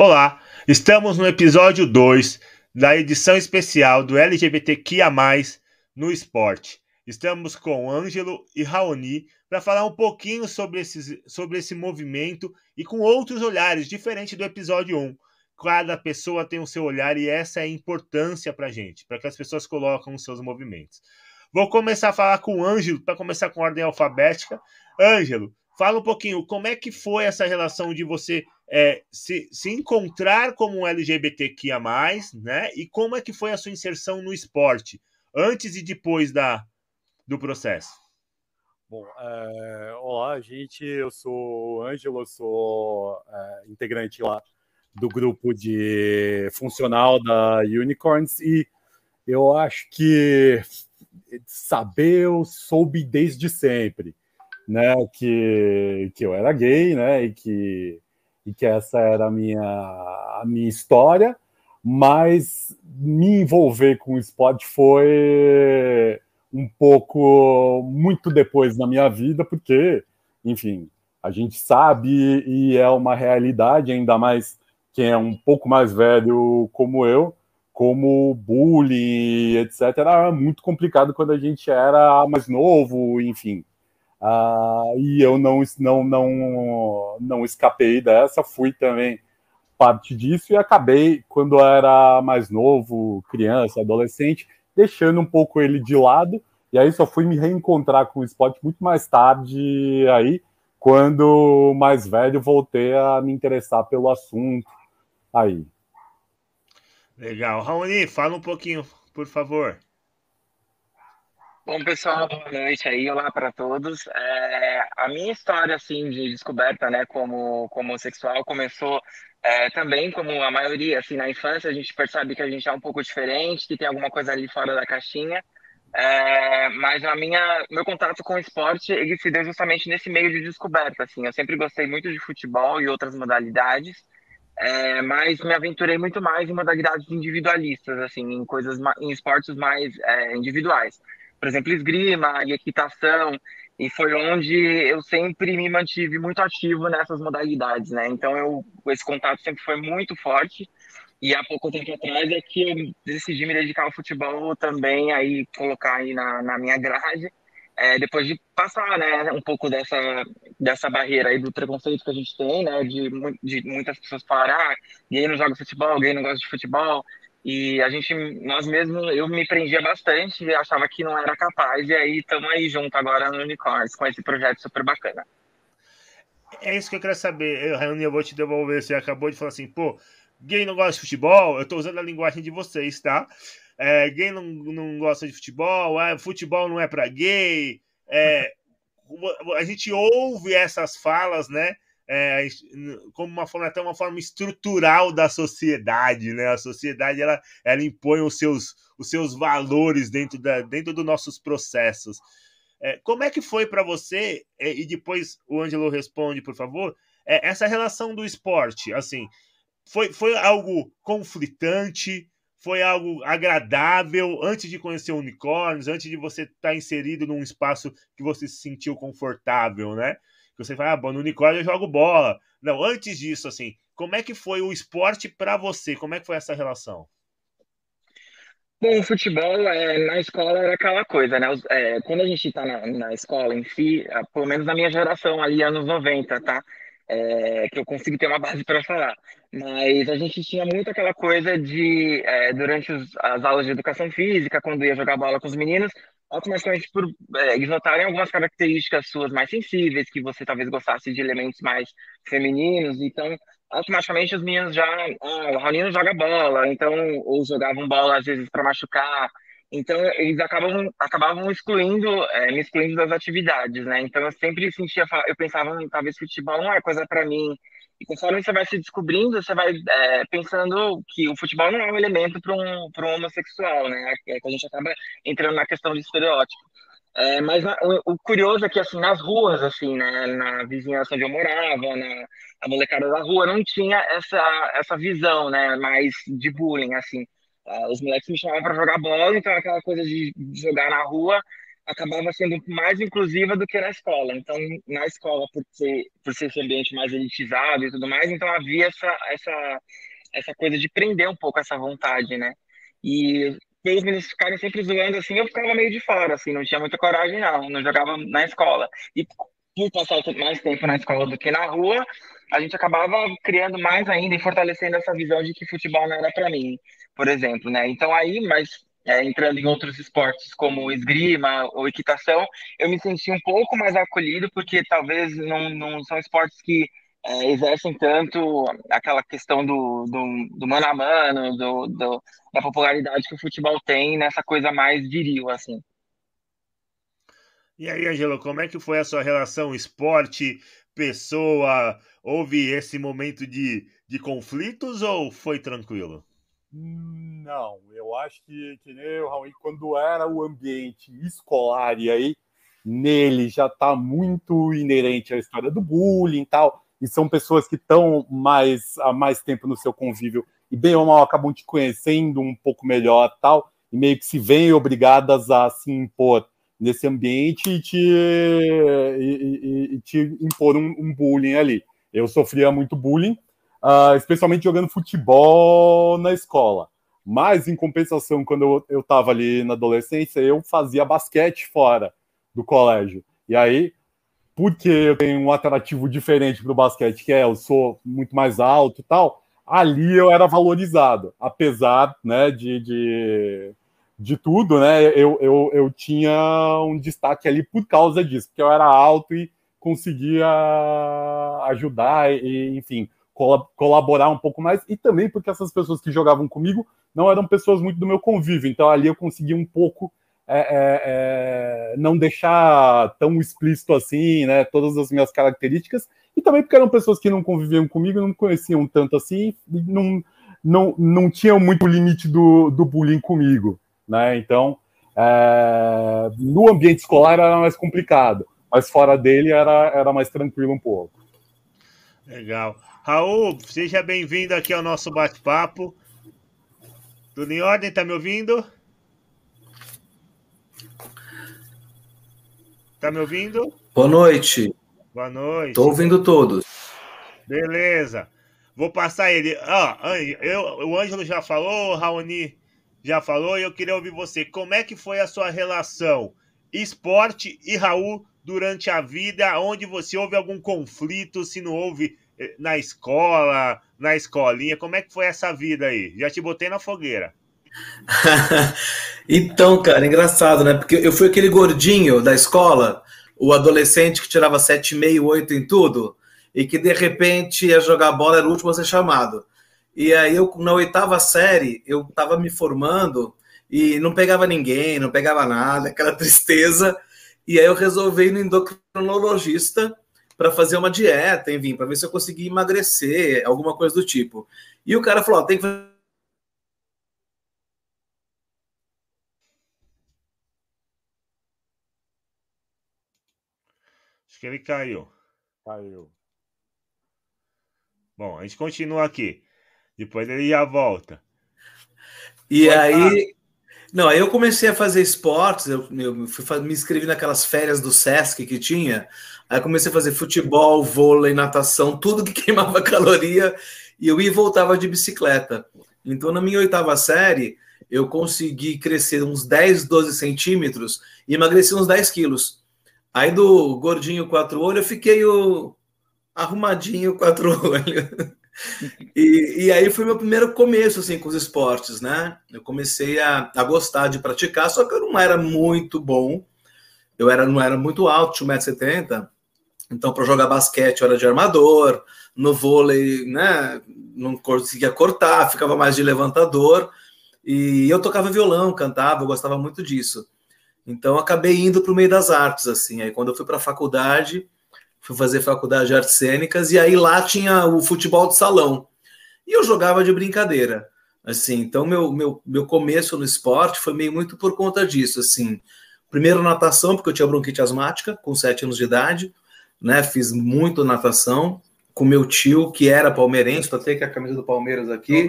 Olá, estamos no episódio 2 da edição especial do LGBTQIA+, no esporte. Estamos com Ângelo e Raoni para falar um pouquinho sobre, esses, sobre esse movimento e com outros olhares, diferente do episódio 1. Cada pessoa tem o seu olhar e essa é a importância para a gente, para que as pessoas colocam os seus movimentos. Vou começar a falar com o Ângelo, para começar com ordem alfabética. Ângelo, fala um pouquinho, como é que foi essa relação de você é, se, se encontrar como um LGBTQIA+, né? E como é que foi a sua inserção no esporte, antes e depois da, do processo? Bom, é, olá, gente, eu sou o Ângelo, sou é, integrante lá do grupo de funcional da Unicorns e eu acho que saber eu soube desde sempre, né, que, que eu era gay, né, e que e que essa era a minha, a minha história, mas me envolver com o esporte foi um pouco muito depois na minha vida, porque, enfim, a gente sabe e é uma realidade, ainda mais quem é um pouco mais velho como eu, como bullying, etc. Era muito complicado quando a gente era mais novo, enfim. Uh, e eu não, não, não, não escapei dessa, fui também parte disso e acabei, quando eu era mais novo, criança, adolescente, deixando um pouco ele de lado, e aí só fui me reencontrar com o esporte muito mais tarde aí, quando mais velho voltei a me interessar pelo assunto aí. Legal. Raoni, fala um pouquinho, por favor. Bom, pessoal, boa noite aí, olá para todos. É, a minha história, assim, de descoberta, né, como, como homossexual começou é, também, como a maioria, assim, na infância, a gente percebe que a gente é um pouco diferente, que tem alguma coisa ali fora da caixinha. É, mas a minha, meu contato com o esporte, ele se deu justamente nesse meio de descoberta, assim. Eu sempre gostei muito de futebol e outras modalidades, é, mas me aventurei muito mais em modalidades individualistas, assim, em coisas, em esportes mais é, individuais por exemplo, esgrima e equitação, e foi onde eu sempre me mantive muito ativo nessas modalidades, né? Então, eu, esse contato sempre foi muito forte, e há pouco tempo atrás é que eu decidi me dedicar ao futebol também, aí colocar aí na, na minha grade, é, depois de passar, né, um pouco dessa, dessa barreira aí do preconceito que a gente tem, né, de, de muitas pessoas falarem, ah, gay não joga futebol, gay não gosta de futebol, e a gente, nós mesmos, eu me prendia bastante achava que não era capaz. E aí estamos aí junto agora no Unicorns com esse projeto super bacana. É isso que eu quero saber. Raoni, eu vou te devolver. Você acabou de falar assim, pô, gay não gosta de futebol. Eu estou usando a linguagem de vocês, tá? É, gay não, não gosta de futebol. É, futebol não é para gay. É, a gente ouve essas falas, né? É, como uma forma até uma forma estrutural da sociedade, né? A sociedade ela, ela impõe os seus, os seus valores dentro, da, dentro dos nossos processos. É, como é que foi para você? É, e depois o Ângelo responde, por favor. É, essa relação do esporte, assim, foi, foi algo conflitante? Foi algo agradável antes de conhecer unicórnios, antes de você estar tá inserido num espaço que você se sentiu confortável, né? Que você fala, ah, no unicórnio eu jogo bola. Não, antes disso, assim, como é que foi o esporte para você? Como é que foi essa relação? Bom, futebol é, na escola era aquela coisa, né? É, quando a gente está na, na, escola em si, pelo menos na minha geração, ali anos 90, tá? É, que eu consigo ter uma base para falar. Mas a gente tinha muito aquela coisa de, é, durante os, as aulas de educação física, quando ia jogar bola com os meninos, automaticamente por é, notarem algumas características suas mais sensíveis, que você talvez gostasse de elementos mais femininos, então automaticamente os meninos já, ah, o Raulino joga bola, então ou jogavam bola às vezes para machucar, então eles acabam acabavam excluindo, é, me excluindo das atividades, né? Então eu sempre sentia, eu pensava, hum, talvez futebol não é coisa para mim, e conforme você vai se descobrindo, você vai é, pensando que o futebol não é um elemento para um, um homossexual, né? É que a gente acaba entrando na questão de estereótipo. É, mas na, o, o, curioso é que, assim, nas ruas, assim, né, na vizinhança onde eu morava, na a molecada da rua, não tinha essa, essa visão, né, mais de bullying, assim. Uh, os moleques me chamavam para jogar bola, então aquela coisa de jogar na rua acabava sendo mais inclusiva do que na escola. Então, na escola, por ser, por ser esse ambiente mais elitizado e tudo mais, então havia essa, essa, essa coisa de prender um pouco essa vontade, né? E os meninos ficarem sempre zoando assim, eu ficava meio de fora, assim, não tinha muita coragem, não, não jogava na escola. E por passar mais tempo na escola do que na rua, a gente acabava criando mais ainda e fortalecendo essa visão de que futebol não era para mim, por exemplo, né? Então aí, mas é, entrando em outros esportes como esgrima ou equitação, eu me senti um pouco mais acolhido, porque talvez não, não são esportes que é, exercem tanto aquela questão do, do, do mano a mano, do, do, da popularidade que o futebol tem nessa coisa mais viril, assim. E aí, Angelo, como é que foi a sua relação esporte, pessoa? Houve esse momento de, de conflitos ou foi tranquilo? Não, eu acho que, que nem o Raul, quando era o ambiente escolar, e aí nele já está muito inerente a história do bullying e tal, e são pessoas que estão mais há mais tempo no seu convívio e bem ou mal acabam te conhecendo um pouco melhor tal, e meio que se veem obrigadas a se impor nesse ambiente e te, e, e, e te impor um, um bullying ali. Eu sofria muito bullying, uh, especialmente jogando futebol na escola. Mas, em compensação, quando eu estava ali na adolescência, eu fazia basquete fora do colégio. E aí, porque eu tenho um atrativo diferente para o basquete, que é eu sou muito mais alto e tal, ali eu era valorizado, apesar né, de, de, de tudo, né? Eu, eu, eu tinha um destaque ali por causa disso, porque eu era alto e conseguia ajudar e, enfim, colaborar um pouco mais, e também porque essas pessoas que jogavam comigo não eram pessoas muito do meu convívio, então ali eu conseguia um pouco é, é, é, não deixar tão explícito assim, né, todas as minhas características, e também porque eram pessoas que não conviviam comigo, não me conheciam tanto assim, não, não, não tinham muito limite do, do bullying comigo, né, então é, no ambiente escolar era mais complicado, mas fora dele era, era mais tranquilo um pouco. Legal. Raul, seja bem-vindo aqui ao nosso bate-papo. Tudo em ordem? Tá me ouvindo? Tá me ouvindo? Boa noite. Boa noite. Tô ouvindo todos. Beleza. Vou passar ele. Ó, eu, o Ângelo já falou, o Raoni já falou, e eu queria ouvir você. Como é que foi a sua relação esporte e Raul durante a vida? Onde você houve algum conflito? Se não houve na escola, na escolinha? Como é que foi essa vida aí? Já te botei na fogueira. então, cara, engraçado, né? Porque eu fui aquele gordinho da escola, o adolescente que tirava 7,5, 8 em tudo, e que de repente ia jogar bola, era o último a ser chamado. E aí eu, na oitava série, eu tava me formando e não pegava ninguém, não pegava nada, aquela tristeza. E aí eu resolvi ir no endocrinologista para fazer uma dieta, enfim, para ver se eu conseguia emagrecer, alguma coisa do tipo. E o cara falou: tem que fazer. Acho que ele caiu. Caiu. Bom, a gente continua aqui. Depois ele já volta. E aí. Não, aí eu comecei a fazer esportes, eu, eu fui, me inscrevi naquelas férias do Sesc que tinha, Aí comecei a fazer futebol, vôlei, natação, tudo que queimava caloria, e eu ia e voltava de bicicleta. Então, na minha oitava série, eu consegui crescer uns 10, 12 centímetros e emagreci uns 10 quilos. Aí do gordinho quatro olhos, eu fiquei o arrumadinho quatro olhos. e, e aí foi meu primeiro começo assim com os esportes, né? Eu comecei a, a gostar de praticar, só que eu não era muito bom. Eu era, não era muito alto, 1,70m, então, para jogar basquete, era de armador, no vôlei, né, não conseguia cortar, ficava mais de levantador. E eu tocava violão, cantava, eu gostava muito disso. Então, acabei indo para o meio das artes, assim. Aí, quando eu fui para a faculdade, fui fazer faculdade de artes cênicas, e aí lá tinha o futebol de salão. E eu jogava de brincadeira, assim. Então, meu, meu, meu começo no esporte foi meio muito por conta disso, assim. Primeiro, natação, porque eu tinha bronquite asmática, com sete anos de idade né? Fiz muito natação com meu tio, que era palmeirense, tô até com a camisa do Palmeiras aqui,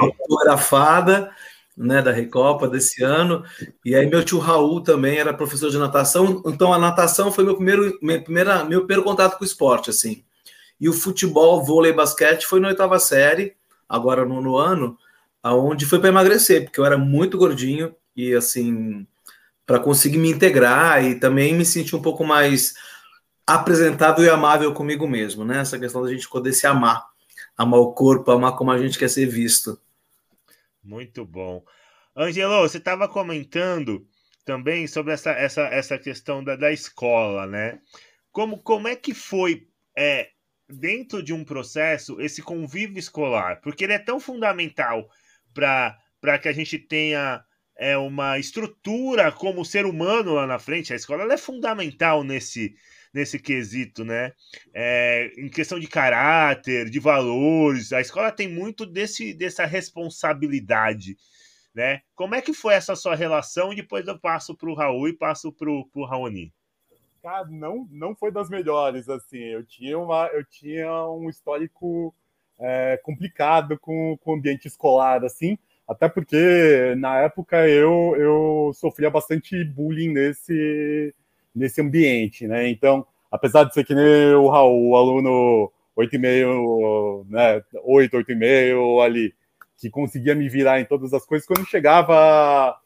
autografada. né, da Recopa desse ano. E aí meu tio Raul também era professor de natação, então a natação foi meu primeiro, minha primeira, meu primeiro contato com o esporte, assim. E o futebol, vôlei, basquete foi na oitava série, agora no, no ano, aonde foi para emagrecer, porque eu era muito gordinho e assim para conseguir me integrar e também me sentir um pouco mais apresentável e amável comigo mesmo, né? Essa questão da gente poder se amar, amar o corpo, amar como a gente quer ser visto. Muito bom. Angelo, você estava comentando também sobre essa, essa, essa questão da, da escola, né? Como, como é que foi é, dentro de um processo esse convívio escolar? Porque ele é tão fundamental para que a gente tenha é, uma estrutura como ser humano lá na frente. A escola é fundamental nesse, nesse quesito, né? É, em questão de caráter, de valores, a escola tem muito desse, dessa responsabilidade, né? Como é que foi essa sua relação? Depois eu passo para o Raul e passo para o Raoni. Cara, não, não foi das melhores, assim. Eu tinha, uma, eu tinha um histórico é, complicado com, com o ambiente escolar, assim. Até porque, na época, eu, eu sofria bastante bullying nesse, nesse ambiente, né? Então, apesar de ser que nem o Raul, o aluno 8,5, né, 8, 8,5 ali, que conseguia me virar em todas as coisas, quando chegava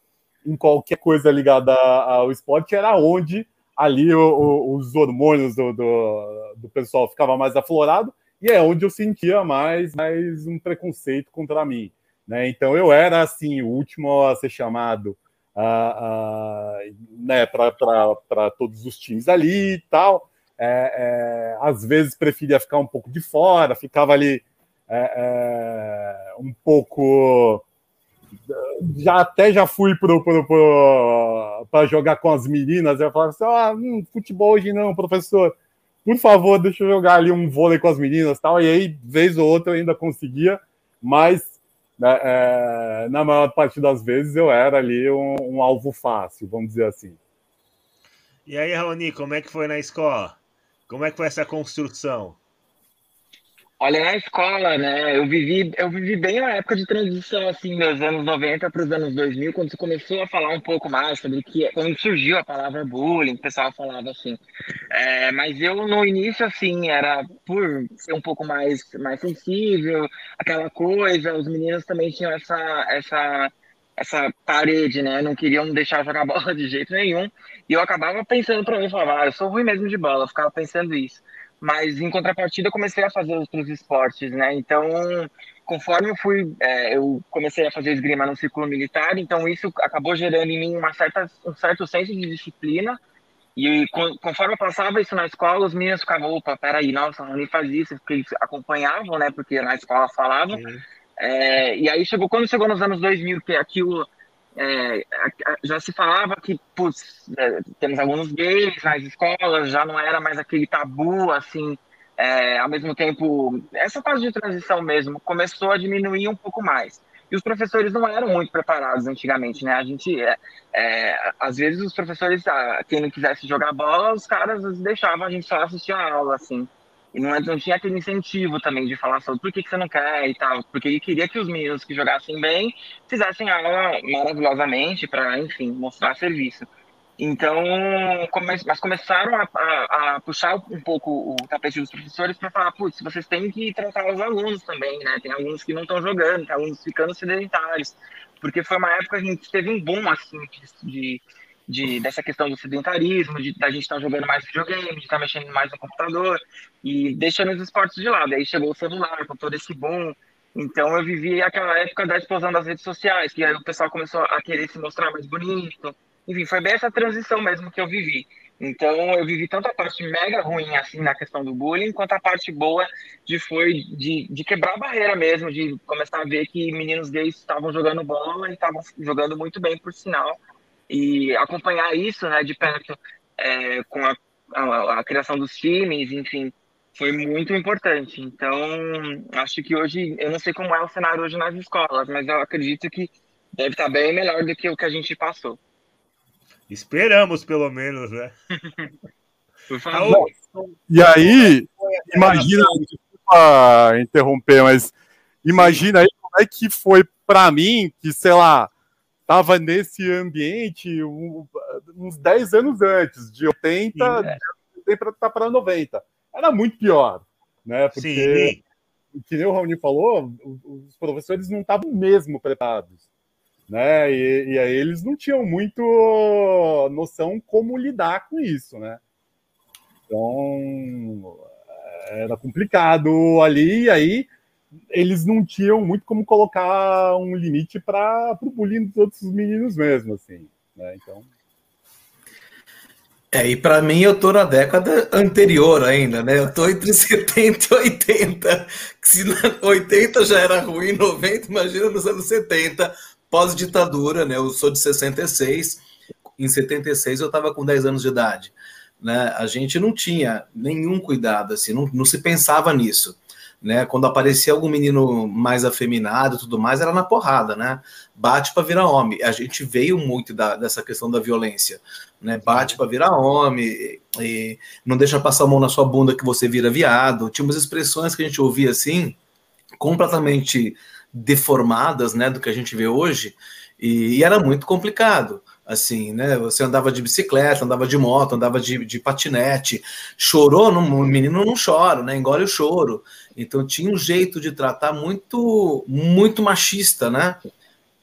em qualquer coisa ligada ao esporte, era onde ali o, o, os hormônios do, do, do, pessoal ficavam mais aflorado e é onde eu sentia mais, mais um preconceito contra mim. Né? Então eu era assim o último a ser chamado né, para todos os times ali e tal. É, é, às vezes preferia ficar um pouco de fora, ficava ali é, é um pouco. Já até já fui para jogar com as meninas. Eu falava assim: ah, hum, futebol hoje não, professor. Por favor, deixa eu jogar ali um vôlei com as meninas tal. E aí, vez ou outra, eu ainda conseguia, mas é, na maior parte das vezes eu era ali um, um, alvo fácil, vamos dizer assim. E aí, Raoni, como é que foi na escola? Como é que foi essa construção? Olha, na escola, né, eu vivi, eu vivi bem a época de transição, assim, dos anos 90 para os anos 2000, quando você começou a falar um pouco mais sobre que, quando surgiu a palavra bullying, o pessoal falava assim. É, mas eu, no início, assim, era por ser um pouco mais, mais sensível, aquela coisa, os meninos também tinham essa, essa, essa parede, né, não queriam deixar jogar bola de jeito nenhum, e eu acabava pensando para mim, falava, ah, eu sou ruim mesmo de bola, eu ficava pensando isso mas em contrapartida eu comecei a fazer outros esportes, né? Então, conforme eu fui, é, eu comecei a fazer esgrima no círculo militar, então isso acabou gerando em mim uma certa, um certo senso de disciplina. E conforme eu passava isso na escola, os meninos ficavam, opa, peraí, nossa, não faz isso, porque eles acompanhavam, né? Porque na escola falavam. É, e aí chegou, quando chegou nos anos 2000, que aquilo é, já se falava que putz, é, temos alguns gays nas escolas, já não era mais aquele tabu, assim, é, ao mesmo tempo, essa fase de transição mesmo começou a diminuir um pouco mais. E os professores não eram muito preparados antigamente, né? A gente, é, é às vezes, os professores, ah, quem não quisesse jogar bola, os caras deixavam a gente só assistir a aula, assim. E não, não tinha aquele incentivo também de falar sobre por que, que você não quer e tal, porque ele queria que os meninos que jogassem bem fizessem aula maravilhosamente para, enfim, mostrar serviço. Então, come, mas começaram a, a, a, puxar um pouco o tapete dos professores para falar, putz, vocês têm que tratar os alunos também, né? Tem alunos que não estão jogando, tem alunos ficando sedentários, porque foi uma época que a gente teve um boom, assim, de, de de, dessa questão do sedentarismo, de da gente estar tá jogando mais videogame, de estar tá mexendo mais no computador e deixando os esportes de lado. Aí chegou o celular com todo esse boom. Então eu vivi aquela época da explosão das redes sociais, que aí o pessoal começou a querer se mostrar mais bonito. Enfim, foi bem essa transição mesmo que eu vivi. Então eu vivi tanto a parte mega ruim assim na questão do bullying, quanto a parte boa de foi de, de quebrar a barreira mesmo, de começar a ver que meninos gays estavam jogando bola e estavam jogando muito bem por sinal e acompanhar isso né, de perto é, com a, a, a, criação dos times, enfim, foi muito importante. Então, acho que hoje, eu não sei como é o cenário hoje nas escolas, mas eu acredito que deve estar bem melhor do que o que a gente passou. Esperamos, pelo menos, né? Por favor. E aí, imagina, desculpa interromper, mas imagina aí como é que foi para mim, que, sei lá, estava nesse ambiente uns 10 anos antes, de 80, Sim, é. para 90. Era muito pior, né? Porque, Sim. que nem o Raoni falou, os professores não estavam mesmo preparados, né? E, e aí eles não tinham muito noção como lidar com isso, né? Então, era complicado ali, e aí eles não tinham muito como colocar um limite para o bullying dos outros meninos mesmo, assim, né? Então. É, e para mim eu tô na década anterior ainda, né? Eu tô entre 70 e 80. Se 80 já era ruim, 90, imagina nos anos 70, pós-ditadura, né? Eu sou de 66. Em 76 eu estava com 10 anos de idade, né? A gente não tinha nenhum cuidado assim, não, não se pensava nisso né? Quando aparecia algum menino mais afeminado e tudo mais, era na porrada, né? Bate para virar homem. A gente veio muito da, dessa questão da violência, né? Bate para virar homem, e, não deixa passar a mão na sua bunda que você vira viado. Tinha umas expressões que a gente ouvia assim, completamente deformadas, né, do que a gente vê hoje, e, e era muito complicado assim, né? Você andava de bicicleta, andava de moto, andava de, de patinete, chorou, o menino não chora, né? Engole o choro. Então tinha um jeito de tratar muito, muito machista, né?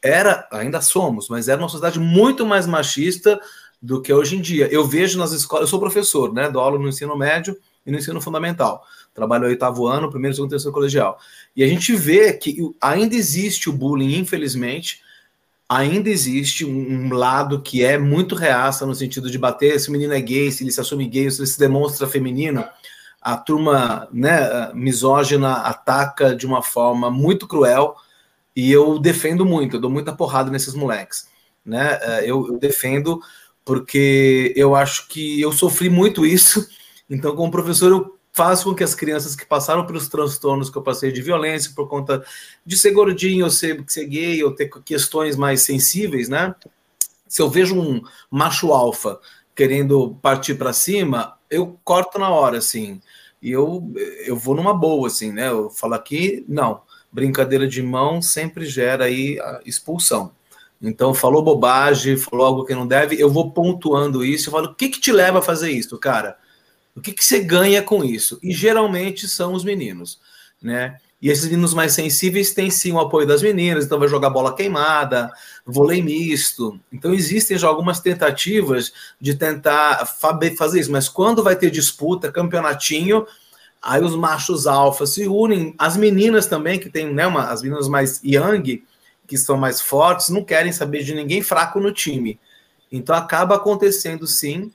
Era, ainda somos, mas era uma sociedade muito mais machista do que hoje em dia. Eu vejo nas escolas, eu sou professor, né? Dou aula no ensino médio e no ensino fundamental. Trabalho no oitavo ano, primeiro, segundo, terceiro colegial. E a gente vê que ainda existe o bullying, infelizmente, ainda existe um, lado que é muito reaça no sentido de bater se o menino é gay, se ele se assume gay, se ele se demonstra feminino. A turma né, misógina ataca de uma forma muito cruel e eu defendo muito, eu dou muita porrada nesses moleques. Né? É, eu, eu defendo porque eu acho que eu sofri muito isso, então, como professor, eu faz com que as crianças que passaram pelos transtornos que eu passei de violência por conta de ser gordinho, ou ser, ser gay, ou ter questões mais sensíveis, né? Se eu vejo um macho alfa querendo partir para cima, eu corto na hora, assim. E eu, eu vou numa boa, assim, né? Eu falo aqui, não. Brincadeira de mão sempre gera aí expulsão. Então, falou bobagem, falou algo que não deve, eu vou pontuando isso. Eu falo, o que, que te leva a fazer isso, cara? O que, que você ganha com isso? E geralmente são os meninos, né? E esses meninos mais sensíveis têm sim o apoio das meninas, então vai jogar bola queimada, vôlei misto. Então existem já algumas tentativas de tentar fazer isso, mas quando vai ter disputa, campeonatinho, aí os machos alfa se unem, as meninas também, que tem né, uma, as meninas mais young, que são mais fortes, não querem saber de ninguém fraco no time. Então acaba acontecendo sim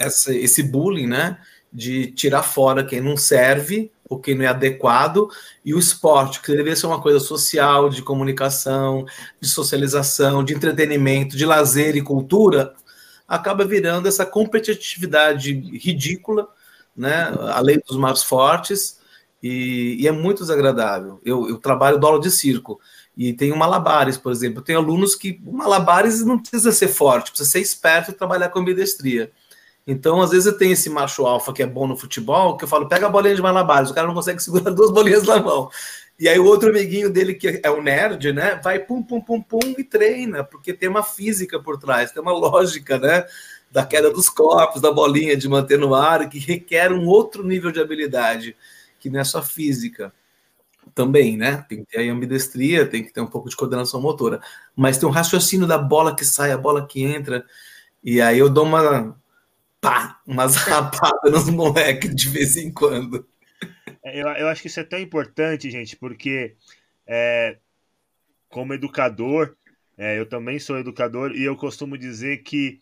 essa, esse bullying, né? De tirar fora quem não serve ou quem não é adequado, e o esporte, que deveria ser uma coisa social, de comunicação, de socialização, de entretenimento, de lazer e cultura, acaba virando essa competitividade ridícula, né? A lei dos mais fortes, e, e é muito desagradável. Eu, eu trabalho aula de circo. E tem o malabares, por exemplo. Tem alunos que o malabares não precisa ser forte, precisa ser esperto e trabalhar com ambidestria. Então, às vezes, tenho esse macho alfa que é bom no futebol, que eu falo, pega a bolinha de malabares, o cara não consegue segurar duas bolinhas na mão. E aí o outro amiguinho dele, que é o nerd, né, vai pum, pum, pum, pum e treina, porque tem uma física por trás, tem uma lógica, né, da queda dos corpos, da bolinha de manter no ar, que requer um outro nível de habilidade, que não é só física também, né? Tem que ter a ambidestria, tem que ter um pouco de coordenação motora, mas tem um raciocínio da bola que sai, a bola que entra, e aí eu dou uma pá, umas rapadas nos moleques de vez em quando. É, eu, eu acho que isso é tão importante, gente, porque é, como educador, é, eu também sou educador e eu costumo dizer que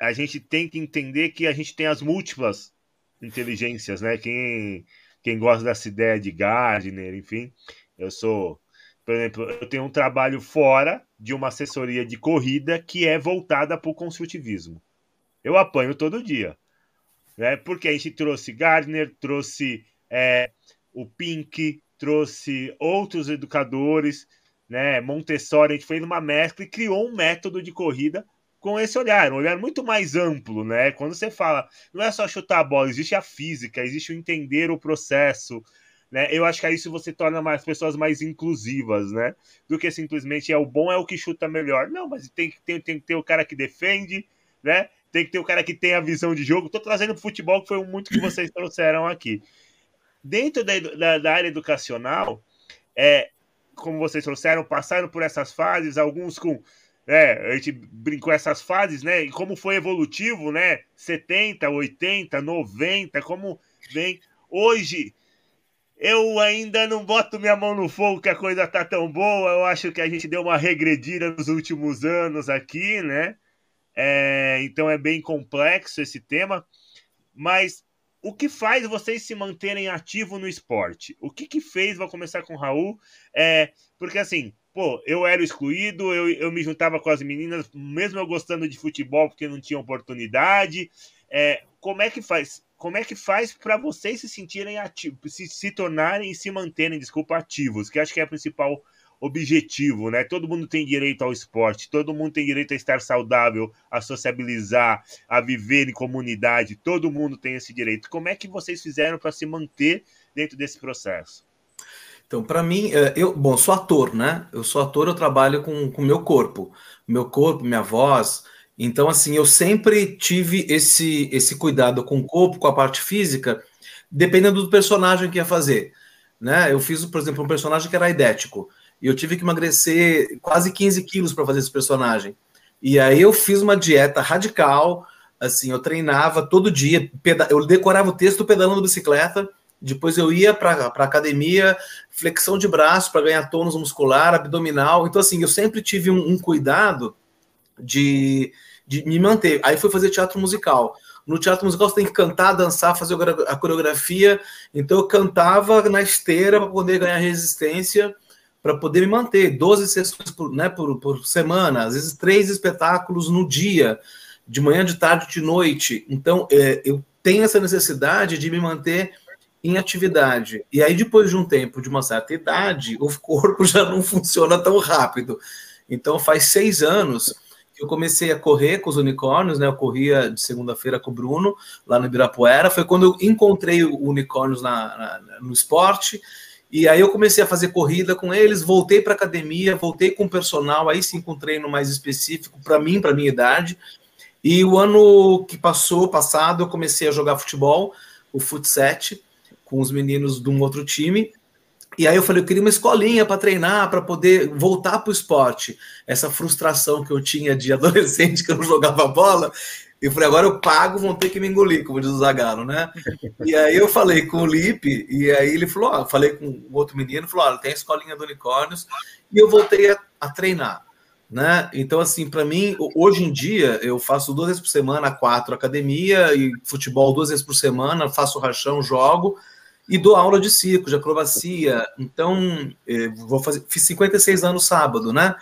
a gente tem que entender que a gente tem as múltiplas inteligências, né? Quem, quem gosta dessa ideia de Gardner, enfim, eu sou, por exemplo, eu tenho um trabalho fora de uma assessoria de corrida que é voltada para o construtivismo. Eu apanho todo dia. Né? Porque a gente trouxe Gardner, trouxe é, o Pink, trouxe outros educadores, né? Montessori, a gente fez uma mescla e criou um método de corrida com esse olhar, um olhar muito mais amplo, né? Quando você fala, não é só chutar a bola, existe a física, existe o entender o processo, Né? Eu acho que isso você torna as pessoas mais inclusivas, né? Do que simplesmente é o bom é o que chuta melhor. Não, mas tem que ter, tem que ter o cara que defende, né? Tem que ter o cara que tem a visão de jogo. Tô trazendo pro futebol, que foi muito que vocês trouxeram aqui. Dentro da, da, da área educacional, é, como vocês trouxeram, passaram por essas fases, alguns com é, a gente brincou essas fases, né? E como foi evolutivo, né? 70, 80, 90, como vem. Hoje, eu ainda não boto minha mão no fogo que a coisa tá tão boa. Eu acho que a gente deu uma regredida nos últimos anos aqui, né? É, então é bem complexo esse tema. Mas o que faz vocês se manterem ativos no esporte? O que, que fez, vou começar com o Raul, é, porque assim, pô, eu era excluído, eu, eu me juntava com as meninas, mesmo eu gostando de futebol, porque não tinha oportunidade. É, como é que faz? Como é que faz para vocês se sentirem ativos, se, se tornarem e se manterem, desculpa, ativos, que acho que é o principal objetivo, né? Todo mundo tem direito ao esporte, todo mundo tem direito a estar saudável, a sociabilizar, a viver em comunidade, todo mundo tem esse direito. Como é que vocês fizeram para se manter dentro desse processo? Então, para mim, é, eu, bom, sou ator, né? Eu sou ator, eu trabalho com o meu corpo, meu corpo, minha voz. Então, assim, eu sempre tive esse esse cuidado com o corpo, com a parte física, dependendo do personagem que ia fazer, né? Eu fiz, por exemplo, um personagem que era idético. E eu tive que emagrecer quase 15 quilos para fazer esse personagem. E aí eu fiz uma dieta radical, assim, eu treinava todo dia, eu decorava o texto pedalando bicicleta, depois eu ia para academia, flexão de braço para ganhar tônus muscular, abdominal. Então, assim, eu sempre tive um, um cuidado de, de me manter. Aí fui fazer teatro musical. No teatro musical você tem que cantar, dançar, fazer a coreografia. Então eu cantava na esteira para poder ganhar resistência para poder me manter 12 sessões por, né, por, por semana, às vezes três espetáculos no dia, de manhã, de tarde, de noite. Então, é, eu tenho essa necessidade de me manter em atividade. E aí, depois de um tempo, de uma certa idade, o corpo já não funciona tão rápido. Então, faz seis anos que eu comecei a correr com os unicórnios, né? Eu corria de segunda-feira com o Bruno, lá no Ibirapuera. Foi quando eu encontrei o unicórnios na, na, no esporte e aí eu comecei a fazer corrida com eles, voltei para academia, voltei com personal, aí sim com um treino mais específico para mim, para minha idade. E o ano que passou, passado, eu comecei a jogar futebol, o futset, com os meninos de um outro time. E aí eu falei, eu queria uma escolinha para treinar, para poder voltar para o esporte. Essa frustração que eu tinha de adolescente que eu não jogava bola, eu falei, agora eu pago, vão ter que me engolir, como diz o Zagalo, né? E aí eu falei com o Lipe, e aí ele falou, ó, falei com o outro menino, falou, ó, tem a escolinha do Unicórnios, e eu voltei a, a treinar, né? Então, assim, para mim, hoje em dia, eu faço duas vezes por semana, quatro academia, e futebol duas vezes por semana, faço rachão, jogo, e dou aula de circo, de acrobacia, então, eh, vou fazer, fiz 56 anos sábado, né?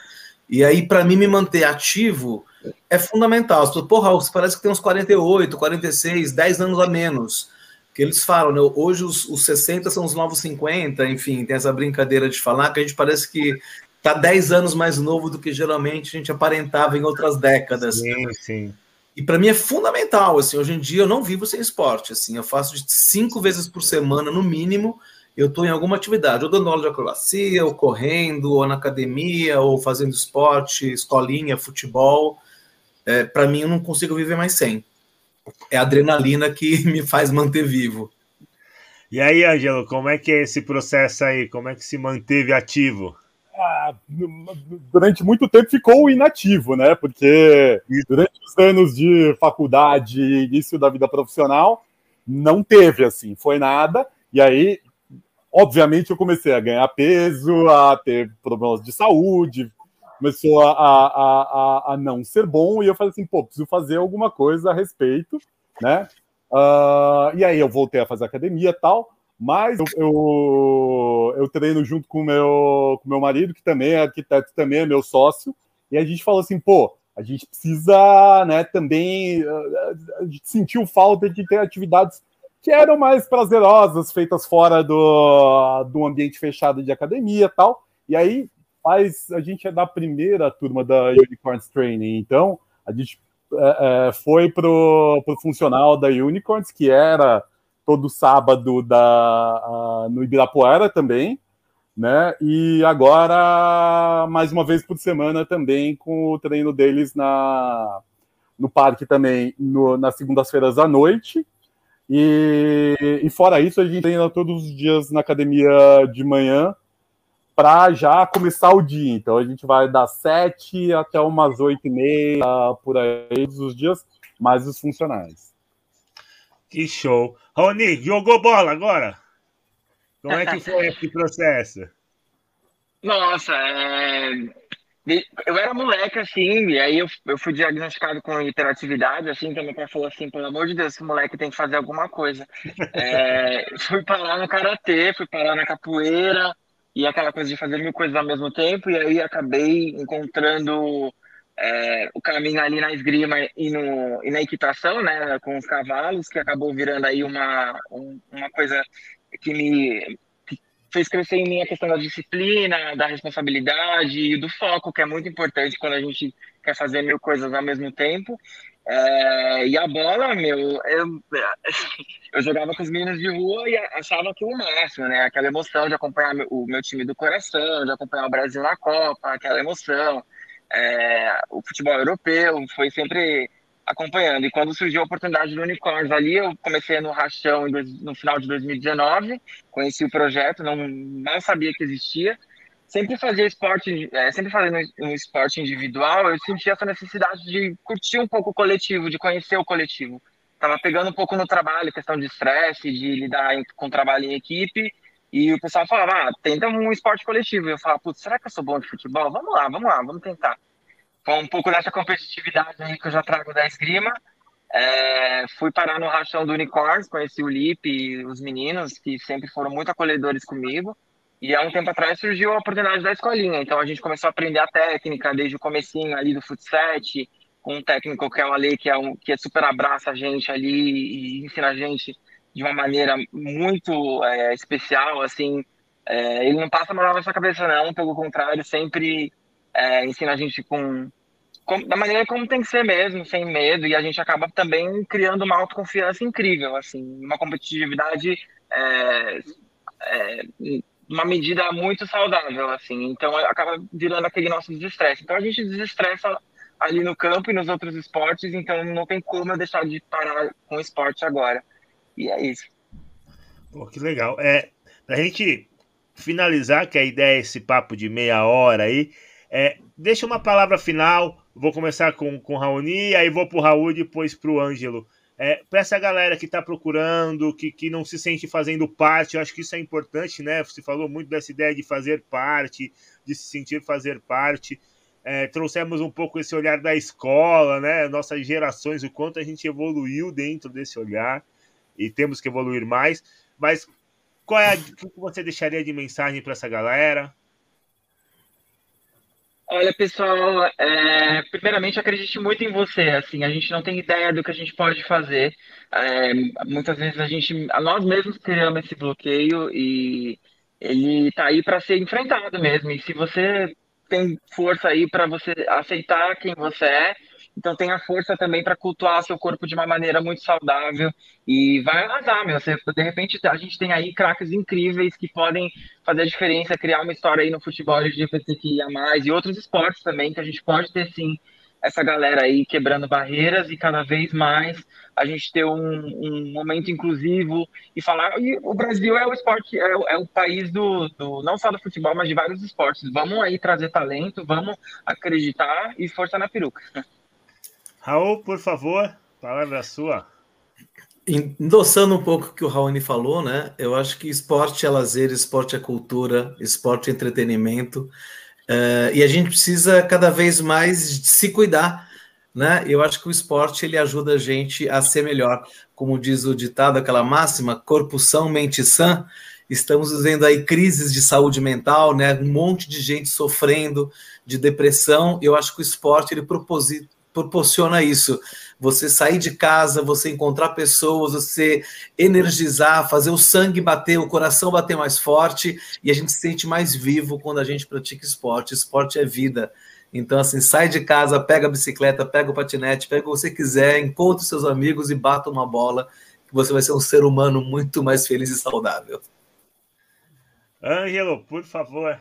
E aí, para mim, me manter ativo é fundamental. Porra, você parece que tem uns 48, 46, 10 anos a menos. Que eles falam, né? Hoje os, os 60 são os novos 50, enfim, tem essa brincadeira de falar que a gente parece que tá 10 anos mais novo do que geralmente a gente aparentava em outras décadas. Sim, sim. E para mim é fundamental, assim, hoje em dia eu não vivo sem esporte, assim, eu faço de cinco vezes por semana, no mínimo, eu estou em alguma atividade, ou dando aula de acrobacia, ou correndo, ou na academia, ou fazendo esporte, escolinha, futebol. É, Para mim, eu não consigo viver mais sem. É a adrenalina que me faz manter vivo. E aí, Ângelo, como é que é esse processo aí? Como é que se manteve ativo? Ah, durante muito tempo ficou inativo, né? Porque durante os anos de faculdade e início da vida profissional, não teve assim, foi nada. E aí obviamente eu comecei a ganhar peso, a ter problemas de saúde, começou a, a, a, a não ser bom, e eu falei assim, pô, preciso fazer alguma coisa a respeito, né? Uh, e aí eu voltei a fazer academia tal, mas eu, eu, eu, treino junto com meu, com meu marido, que também é arquiteto, também é meu sócio, e a gente falou assim, pô, a gente precisa, né, também, a gente sentiu falta de ter atividades que eram mais prazerosas, feitas fora do, do ambiente fechado de academia tal. E aí faz a gente é da primeira turma da Unicorns Training, então a gente é, é, foi pro, pro funcional da Unicorns, que era todo sábado da, no Ibirapuera também, né? E agora, mais uma vez por semana também, com o treino deles na, no parque também, no, nas segundas-feiras à noite. E, e fora isso, a gente treina todos os dias na academia de manhã para já começar o dia. Então a gente vai das sete até umas oito e meia, por aí, todos os dias, mais os funcionais. Que show. Rony, jogou bola agora? Como é que foi esse processo? Nossa, é... eu era moleque, assim, e aí eu, eu fui diagnosticado com hiperatividade, assim, então meu pai falou assim, pelo amor de Deus, esse moleque tem que fazer alguma coisa. É... fui parar no Karatê, fui parar na capoeira, e aquela coisa de fazer mil coisas ao mesmo tempo, e aí acabei encontrando é, o caminho ali na esgrima e, no, e na equitação, né, com os cavalos, que acabou virando aí uma, um, uma coisa que me que fez crescer em mim a questão da disciplina, da responsabilidade e do foco, que é muito importante quando a gente quer fazer mil coisas ao mesmo tempo. É, e a bola, meu, eu, eu jogava com os meninos de rua e achava que o máximo, né? Aquela emoção de acompanhar o meu time do coração, de acompanhar o Brasil na Copa, aquela emoção é, o futebol europeu, foi sempre acompanhando. E quando surgiu a oportunidade do Unicórnios ali, eu comecei no Rachão no final de 2019, conheci o projeto, não, não sabia que existia. Sempre fazia esporte, é, sempre fazendo um esporte individual, eu sentia essa necessidade de curtir um pouco o coletivo, de conhecer o coletivo. Tava pegando um pouco no trabalho, questão de estresse, de lidar com trabalho em equipe, e o pessoal falava, ah, tenta um esporte coletivo. E eu falava, putz, será que eu sou bom de futebol? Vamos lá, vamos lá, vamos tentar. Com um pouco dessa competitividade aí que eu já trago da esgrima, é, fui parar no rachão do Unicorns, conheci o Lipe e os meninos, que sempre foram muito acolhedores comigo. E há um tempo atrás surgiu a oportunidade da escolinha. Então a gente começou a aprender a técnica desde o comecinho ali do futset, com um técnico que é o Ale, que é, um, que é super abraça a gente ali e ensina a gente de uma maneira muito é, especial, assim, é, ele não passa mal na nossa cabeça não, pelo contrário, sempre é, ensina a gente com, com, da maneira como tem que ser mesmo, sem medo, e a gente acaba também criando uma autoconfiança incrível, assim, uma competitividade é, é, uma medida muito saudável, assim, então acaba virando aquele nosso desestresse. Então a gente desestressa ali no campo e nos outros esportes, então não tem como eu deixar de parar com o esporte agora. E é isso. Pô, que legal. É, pra gente finalizar, que a ideia é esse papo de meia hora aí, é, deixa uma palavra final. Vou começar com, com o Raoni, aí vou pro Raul e depois pro Ângelo. É, para essa galera que está procurando, que, que não se sente fazendo parte, eu acho que isso é importante, né? Você falou muito dessa ideia de fazer parte, de se sentir fazer parte. É, trouxemos um pouco esse olhar da escola, né? Nossas gerações, o quanto a gente evoluiu dentro desse olhar e temos que evoluir mais. Mas qual é a, o que você deixaria de mensagem para essa galera? Olha, pessoal, é, primeiramente acredite muito em você. Assim, a gente não tem ideia do que a gente pode fazer. É, muitas vezes a gente, nós mesmos criamos esse bloqueio e ele está aí para ser enfrentado mesmo. E se você tem força aí para você aceitar quem você é, então tenha força também para cultuar seu corpo de uma maneira muito saudável e vai arrasar, meu. Você, de repente a gente tem aí craques incríveis que podem fazer a diferença, criar uma história aí no futebol LGBTQIA+, e outros esportes também, que a gente pode ter sim essa galera aí quebrando barreiras e cada vez mais a gente ter um, um momento inclusivo e falar. E o Brasil é o esporte, é, é, o país do, do não só do futebol, mas de vários esportes. Vamos aí trazer talento, vamos acreditar e força na peruca. Raul, por favor, palavra sua. Endossando um pouco o que o Raoni falou, né? Eu acho que esporte é lazer, esporte é cultura, esporte é entretenimento. Uh, e a gente precisa cada vez mais se cuidar, né? Eu acho que o esporte ele ajuda a gente a ser melhor. Como diz o ditado, aquela máxima, corpo são, mente sã. Estamos vivendo aí crises de saúde mental, né? Um monte de gente sofrendo de depressão. Eu acho que o esporte ele proposita proporciona isso. Você sair de casa, você encontrar pessoas, você energizar, fazer o sangue bater, o coração bater mais forte e a gente se sente mais vivo quando a gente pratica esporte. Esporte é vida. Então, assim, sai de casa, pega a bicicleta, pega o patinete, pega o que você quiser, encontre seus amigos e bata uma bola, que você vai ser um ser humano muito mais feliz e saudável. Ângelo, por favor.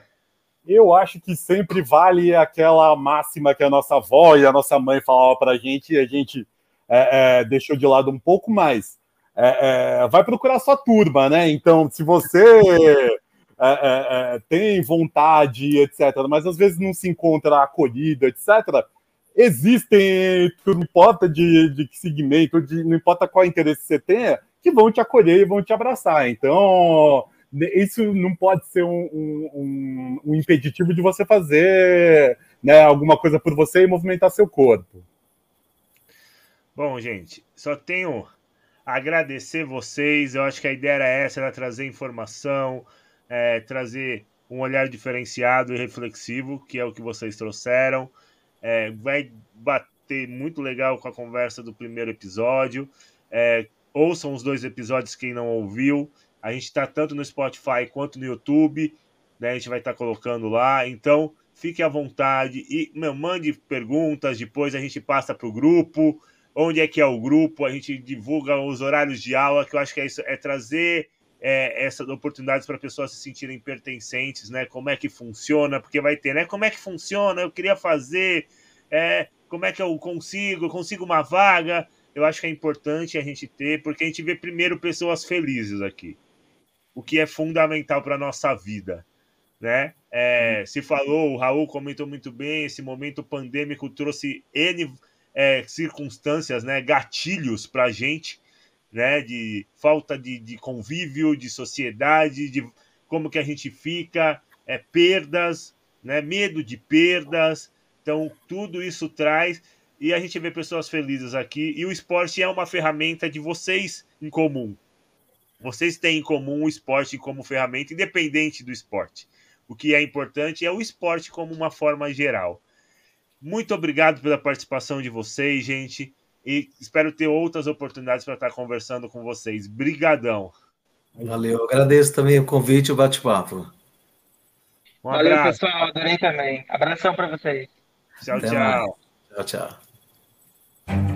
Eu acho que sempre vale aquela máxima que a nossa avó e a nossa mãe falavam para a gente e a gente é, é, deixou de lado um pouco mais. É, é vai procurar sua turma, né? Então, se você é, é, tem vontade, etc., mas às vezes não se encontra acolhido, etc., existem, não importa de, de que segmento, de, não importa qual interesse você tenha, que vão te acolher e vão te abraçar. Então, isso não pode ser um, um, um impeditivo de você fazer né, alguma coisa por você e movimentar seu corpo. Bom, gente, só tenho agradecer vocês. Eu acho que a ideia era essa, era trazer informação, é, trazer um olhar diferenciado e reflexivo, que é o que vocês trouxeram. É, vai bater muito legal com a conversa do primeiro episódio. É, ouçam os dois episódios quem não ouviu. A gente está tanto no Spotify quanto no YouTube, né? A gente vai estar tá colocando lá. Então, fique à vontade e meu, mande perguntas. Depois a gente passa para o grupo. Onde é que é o grupo? A gente divulga os horários de aula, que eu acho que é isso, é trazer é, essas oportunidades para pessoas se sentirem pertencentes, né? Como é que funciona? Porque vai ter, né? Como é que funciona? Eu queria fazer. É, como é que eu consigo? Eu consigo uma vaga? Eu acho que é importante a gente ter, porque a gente vê primeiro pessoas felizes aqui o que é fundamental para a nossa vida. Né? É, se falou, o Raul comentou muito bem, esse momento pandêmico trouxe N é, circunstâncias, né, gatilhos para a gente, né, de falta de, de, convívio, de sociedade, de como que a gente fica, é, perdas, né, medo de perdas, então tudo isso traz e a gente vê pessoas felizes aqui e o esporte é uma ferramenta de vocês em comum, vocês têm em comum o esporte como ferramenta, independente do esporte. O que é importante é o esporte como uma forma geral. Muito obrigado pela participação de vocês, gente. E espero ter outras oportunidades para estar conversando com vocês. Brigadão. Valeu, agradeço também o convite e o bate-papo. Um Valeu, pessoal, adorei também. Abração para vocês. Tchau, Até tchau. Mais. Tchau, tchau.